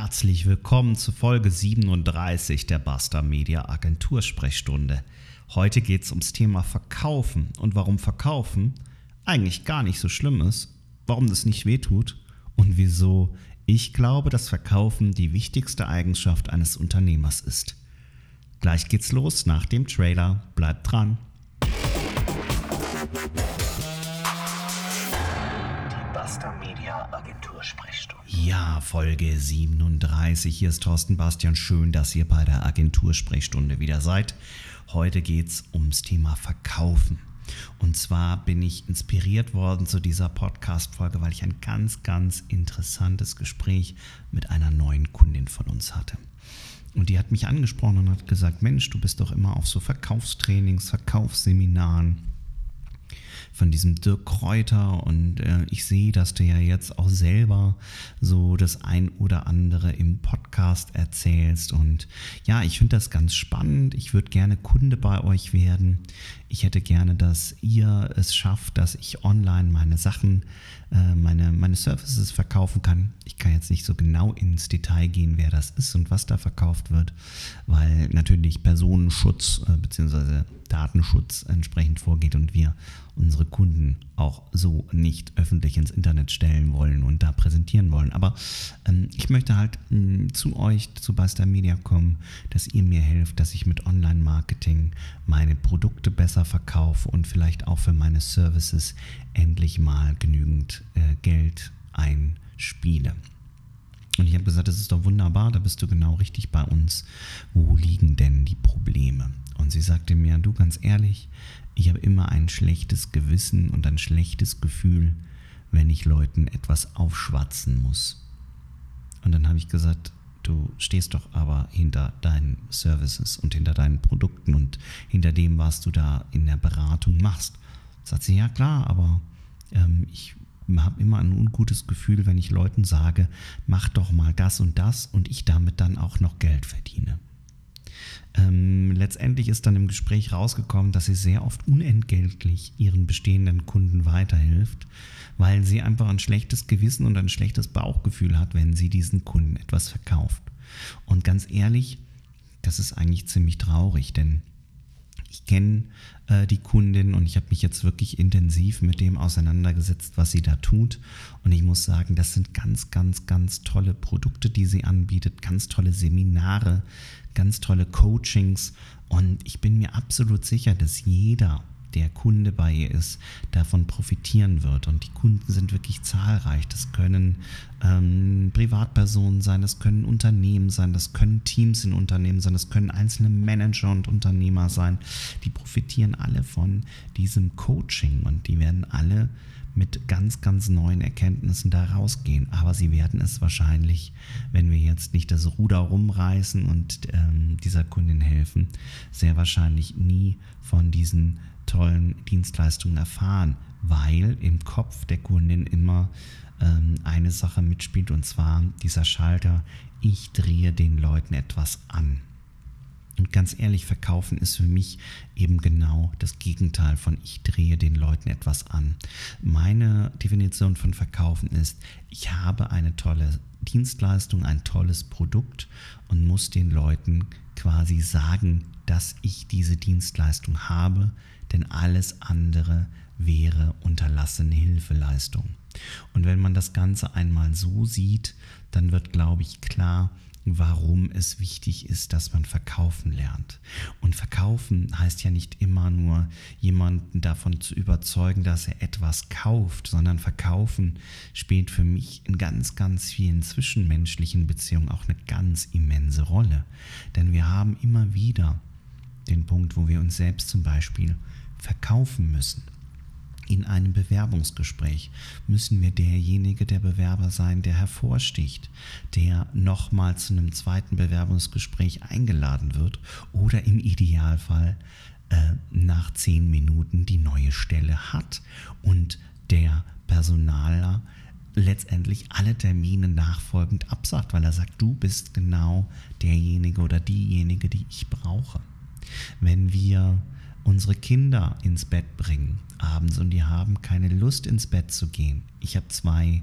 herzlich willkommen zu Folge 37 der Basta Media Agentur Sprechstunde. Heute geht es ums Thema Verkaufen und warum Verkaufen eigentlich gar nicht so schlimm ist, warum das nicht wehtut und wieso ich glaube, dass Verkaufen die wichtigste Eigenschaft eines Unternehmers ist. Gleich geht's los nach dem Trailer. Bleibt dran. Buster Media Agentur Sprechstunde. Ja, Folge 37. Hier ist Thorsten Bastian. Schön, dass ihr bei der Agentur Sprechstunde wieder seid. Heute geht es ums Thema Verkaufen. Und zwar bin ich inspiriert worden zu dieser Podcast-Folge, weil ich ein ganz, ganz interessantes Gespräch mit einer neuen Kundin von uns hatte. Und die hat mich angesprochen und hat gesagt, Mensch, du bist doch immer auf so Verkaufstrainings, Verkaufsseminaren von diesem Dirk Kräuter und äh, ich sehe, dass du ja jetzt auch selber so das ein oder andere im Podcast erzählst und ja, ich finde das ganz spannend. Ich würde gerne Kunde bei euch werden. Ich hätte gerne, dass ihr es schafft, dass ich online meine Sachen, äh, meine, meine Services verkaufen kann. Ich kann jetzt nicht so genau ins Detail gehen, wer das ist und was da verkauft wird, weil natürlich Personenschutz äh, bzw. Datenschutz entsprechend vorgeht und wir unsere Kunden auch so nicht öffentlich ins Internet stellen wollen und da präsentieren wollen. Aber ähm, ich möchte halt mh, mm, zu euch, zu Basta Media kommen, dass ihr mir helft, dass ich mit Online-Marketing meine Produkte besser verkaufe und vielleicht auch für meine Services endlich mal genügend äh, Geld einspiele. Und ich habe gesagt, das ist doch wunderbar, da bist du genau richtig bei uns. Wo liegen denn die Probleme? Und sie sagte mir, du ganz ehrlich, ich habe immer ein schlechtes Gewissen und ein schlechtes Gefühl, wenn ich Leuten etwas aufschwatzen muss. Und dann habe ich gesagt, du stehst doch aber hinter deinen Services und hinter deinen Produkten und hinter dem, was du da in der Beratung machst. Sagt sie, ja klar, aber ähm, ich habe immer ein ungutes Gefühl, wenn ich Leuten sage, mach doch mal das und das und ich damit dann auch noch Geld verdiene. Ähm, letztendlich ist dann im Gespräch rausgekommen, dass sie sehr oft unentgeltlich ihren bestehenden Kunden weiterhilft, weil sie einfach ein schlechtes Gewissen und ein schlechtes Bauchgefühl hat, wenn sie diesen Kunden etwas verkauft. Und ganz ehrlich, das ist eigentlich ziemlich traurig, denn ich kenne äh, die Kundin und ich habe mich jetzt wirklich intensiv mit dem auseinandergesetzt, was sie da tut. Und ich muss sagen, das sind ganz, ganz, ganz tolle Produkte, die sie anbietet, ganz tolle Seminare, ganz tolle Coachings und ich bin mir absolut sicher, dass jeder, der Kunde bei ihr ist, davon profitieren wird. Und die Kunden sind wirklich zahlreich. Das können ähm, Privatpersonen sein, das können Unternehmen sein, das können Teams in Unternehmen sein, das können einzelne Manager und Unternehmer sein. Die profitieren alle von diesem Coaching und die werden alle mit ganz, ganz neuen Erkenntnissen da rausgehen. Aber sie werden es wahrscheinlich, wenn wir jetzt nicht das Ruder rumreißen und ähm, dieser Kundin helfen, sehr wahrscheinlich nie von diesen tollen Dienstleistungen erfahren, weil im Kopf der Kundin immer ähm, eine Sache mitspielt und zwar dieser Schalter, ich drehe den Leuten etwas an. Und ganz ehrlich, verkaufen ist für mich eben genau das Gegenteil von ich drehe den Leuten etwas an. Meine Definition von verkaufen ist, ich habe eine tolle Dienstleistung, ein tolles Produkt und muss den Leuten quasi sagen, dass ich diese Dienstleistung habe, denn alles andere wäre unterlassene Hilfeleistung. Und wenn man das Ganze einmal so sieht, dann wird, glaube ich, klar, warum es wichtig ist, dass man verkaufen lernt. Und verkaufen heißt ja nicht immer nur jemanden davon zu überzeugen, dass er etwas kauft, sondern verkaufen spielt für mich in ganz, ganz vielen zwischenmenschlichen Beziehungen auch eine ganz immense Rolle. Denn wir haben immer wieder den Punkt, wo wir uns selbst zum Beispiel verkaufen müssen. In einem Bewerbungsgespräch müssen wir derjenige der Bewerber sein, der hervorsticht, der nochmal zu einem zweiten Bewerbungsgespräch eingeladen wird oder im Idealfall äh, nach zehn Minuten die neue Stelle hat und der Personaler letztendlich alle Termine nachfolgend absagt, weil er sagt, du bist genau derjenige oder diejenige, die ich brauche. Wenn wir unsere Kinder ins Bett bringen abends und die haben keine Lust ins Bett zu gehen. Ich habe zwei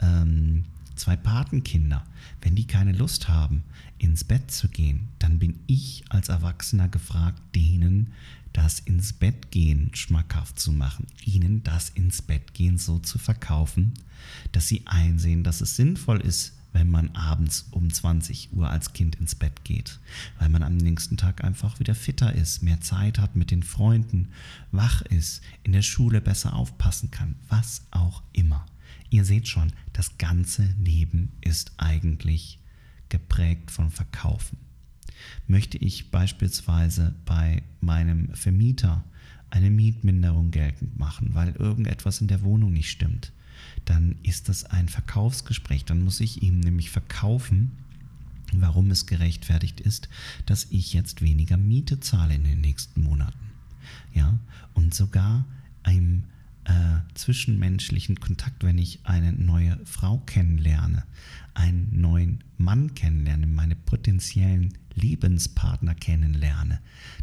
ähm, zwei Patenkinder, wenn die keine Lust haben, ins Bett zu gehen, dann bin ich als Erwachsener gefragt, denen das ins Bett gehen schmackhaft zu machen, ihnen das ins Bett gehen so zu verkaufen, dass sie einsehen, dass es sinnvoll ist, wenn man abends um 20 Uhr als Kind ins Bett geht, weil man am nächsten Tag einfach wieder fitter ist, mehr Zeit hat mit den Freunden, wach ist, in der Schule besser aufpassen kann, was auch immer. Ihr seht schon, das ganze Leben ist eigentlich geprägt von Verkaufen. Möchte ich beispielsweise bei meinem Vermieter eine Mietminderung geltend machen, weil irgendetwas in der Wohnung nicht stimmt, dann ist das ein Verkaufsgespräch. Dann muss ich ihm nämlich verkaufen, warum es gerechtfertigt ist, dass ich jetzt weniger Miete zahle in den nächsten Monaten. Ja, und sogar im äh, zwischenmenschlichen Kontakt, wenn ich eine neue Frau kennenlerne, einen neuen Mann kennenlerne, meine potenziellen Lebenspartner kennenlerne,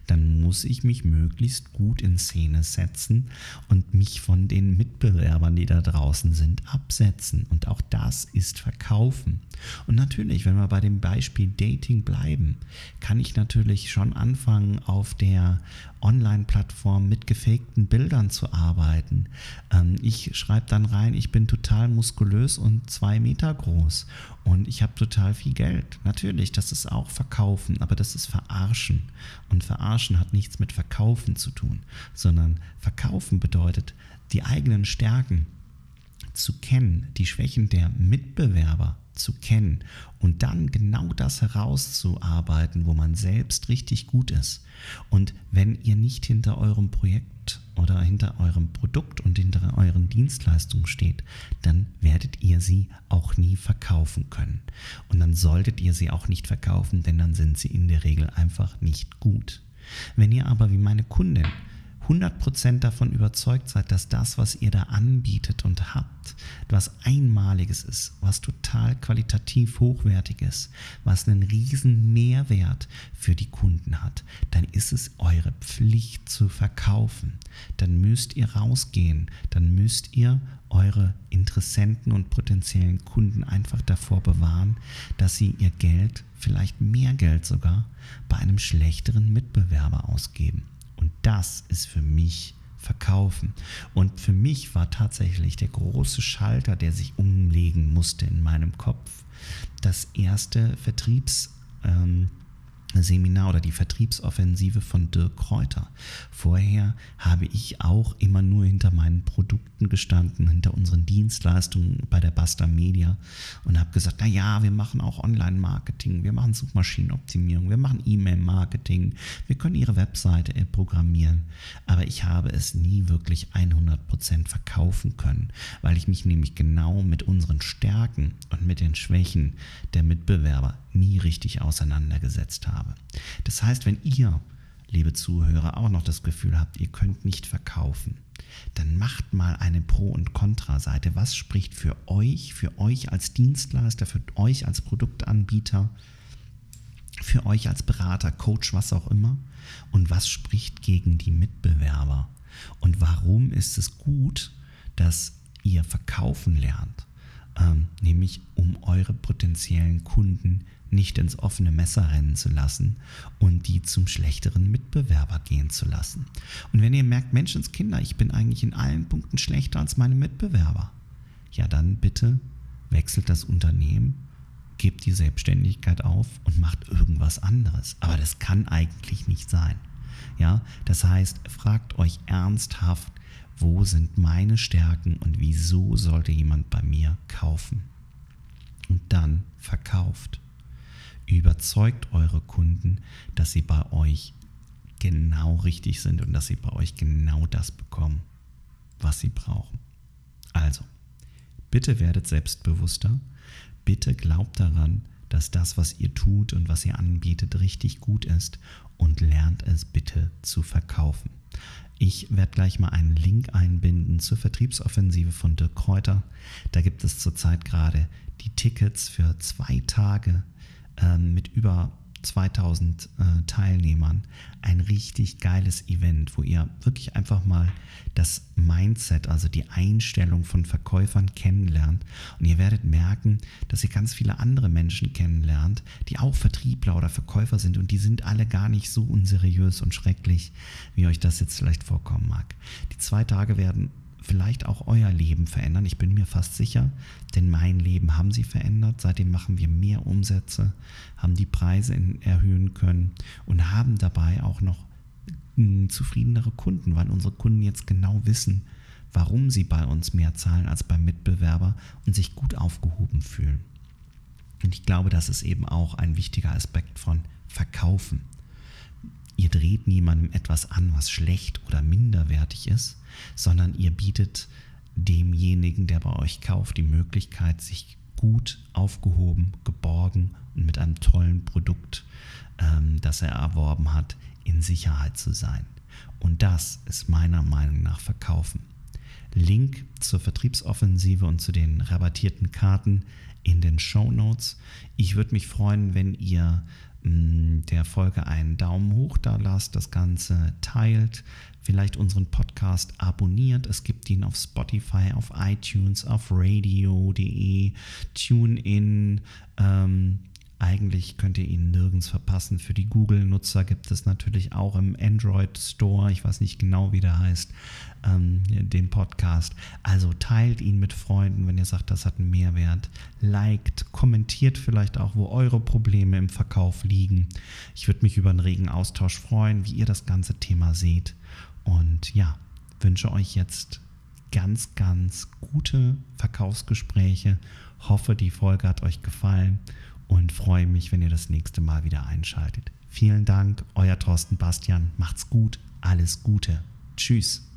dann muss ich mich möglichst gut in Szene setzen und mich von den Mitbewerbern, die da draußen sind, absetzen. Und auch das ist Verkaufen. Und natürlich, wenn wir bei dem Beispiel Dating bleiben, kann ich natürlich schon anfangen, auf der Online-Plattform mit gefakten Bildern zu arbeiten. Ähm, ich schreibe dann rein, ich bin total muskulös und zwei Meter groß und ich habe total viel Geld. Natürlich, das ist auch Verkaufen, aber das ist Verarschen. Und Verarschen hat nichts mit Verkaufen zu tun, sondern Verkaufen bedeutet, die eigenen Stärken zu kennen, die Schwächen der Mitbewerber zu kennen und dann genau das herauszuarbeiten, wo man selbst richtig gut ist. Und wenn ihr nicht hinter eurem Projekt oder hinter eurem Produkt und hinter euren Dienstleistungen steht, dann werdet ihr sie auch nie verkaufen können. Und dann solltet ihr sie auch nicht verkaufen, denn dann sind sie in der Regel einfach nicht gut. Wenn ihr aber wie meine Kundin 100% davon überzeugt seid, dass das, was ihr da anbietet und habt, was Einmaliges ist, was total qualitativ hochwertig ist, was einen riesen Mehrwert für die Kunden hat, dann ist es eure Pflicht zu verkaufen. Dann müsst ihr rausgehen, dann müsst ihr eure Interessenten und potenziellen Kunden einfach davor bewahren, dass sie ihr Geld, vielleicht mehr Geld sogar, bei einem schlechteren Mitbewerber ausgeben. Das ist für mich Verkaufen. Und für mich war tatsächlich der große Schalter, der sich umlegen musste in meinem Kopf, das erste Vertriebs. Ähm, Seminar oder die Vertriebsoffensive von Dirk Kräuter. Vorher habe ich auch immer nur hinter meinen Produkten gestanden, hinter unseren Dienstleistungen bei der Basta Media und habe gesagt, na ja, wir machen auch Online-Marketing, wir machen Suchmaschinenoptimierung, wir machen E-Mail-Marketing, wir können Ihre Webseite programmieren. Aber ich habe es nie wirklich 100% verkaufen können, weil ich mich nämlich genau mit unseren Stärken und mit den Schwächen der Mitbewerber nie richtig auseinandergesetzt habe. Das heißt, wenn ihr, liebe Zuhörer, auch noch das Gefühl habt, ihr könnt nicht verkaufen, dann macht mal eine Pro- und Kontra-Seite. Was spricht für euch, für euch als Dienstleister, für euch als Produktanbieter, für euch als Berater, Coach, was auch immer? Und was spricht gegen die Mitbewerber? Und warum ist es gut, dass ihr verkaufen lernt? Ähm, nämlich um eure potenziellen Kunden nicht ins offene Messer rennen zu lassen und die zum schlechteren Mitbewerber gehen zu lassen. Und wenn ihr merkt, Menschenskinder, ich bin eigentlich in allen Punkten schlechter als meine Mitbewerber, ja dann bitte wechselt das Unternehmen, gebt die Selbstständigkeit auf und macht irgendwas anderes. Aber das kann eigentlich nicht sein. Ja, das heißt, fragt euch ernsthaft, wo sind meine Stärken und wieso sollte jemand bei mir kaufen? Und dann verkauft. Überzeugt eure Kunden, dass sie bei euch genau richtig sind und dass sie bei euch genau das bekommen, was sie brauchen. Also, bitte werdet selbstbewusster, bitte glaubt daran, dass das, was ihr tut und was ihr anbietet, richtig gut ist und lernt es bitte zu verkaufen. Ich werde gleich mal einen Link einbinden zur Vertriebsoffensive von Dirk Kräuter. Da gibt es zurzeit gerade die Tickets für zwei Tage ähm, mit über 2000 äh, Teilnehmern ein richtig geiles Event, wo ihr wirklich einfach mal das Mindset, also die Einstellung von Verkäufern kennenlernt. Und ihr werdet merken, dass ihr ganz viele andere Menschen kennenlernt, die auch Vertriebler oder Verkäufer sind und die sind alle gar nicht so unseriös und schrecklich, wie euch das jetzt vielleicht vorkommen mag. Die zwei Tage werden vielleicht auch euer Leben verändern. Ich bin mir fast sicher, denn mein Leben haben sie verändert. Seitdem machen wir mehr Umsätze, haben die Preise erhöhen können und haben dabei auch noch hm, zufriedenere Kunden, weil unsere Kunden jetzt genau wissen, warum sie bei uns mehr zahlen als beim Mitbewerber und sich gut aufgehoben fühlen. Und ich glaube, das ist eben auch ein wichtiger Aspekt von Verkaufen. Ihr dreht niemandem etwas an, was schlecht oder minderwertig ist, sondern ihr bietet demjenigen, der bei euch kauft, die Möglichkeit, sich gut aufgehoben, geborgen und mit einem tollen Produkt, ähm, das er erworben hat, in Sicherheit zu sein. Und das ist meiner Meinung nach Verkaufen. Link zur Vertriebsoffensive und zu den rabattierten Karten in den Show Notes. Ich würde mich freuen, wenn ihr der Folge einen Daumen hoch da lasst, das Ganze teilt, vielleicht unseren Podcast abonniert. Es gibt ihn auf Spotify, auf iTunes, auf radio.de, TuneIn. Ähm, eigentlich könnt ihr ihn nirgends verpassen. Für die Google-Nutzer gibt es natürlich auch im Android Store, ich weiß nicht genau, wie der heißt, ähm, den Podcast. Also teilt ihn mit Freunden, wenn ihr sagt, das hat einen Mehrwert. Liked, kommentiert vielleicht auch, wo eure Probleme im Verkauf liegen. Ich würde mich über einen regen Austausch freuen, wie ihr das ganze Thema seht. Und ja, wünsche euch jetzt ganz, ganz gute Verkaufsgespräche. Hoffe, die Folge hat euch gefallen und freue mich, wenn ihr das nächste Mal wieder einschaltet. Vielen Dank, euer Thorsten Bastian. Macht's gut, alles Gute. Tschüss.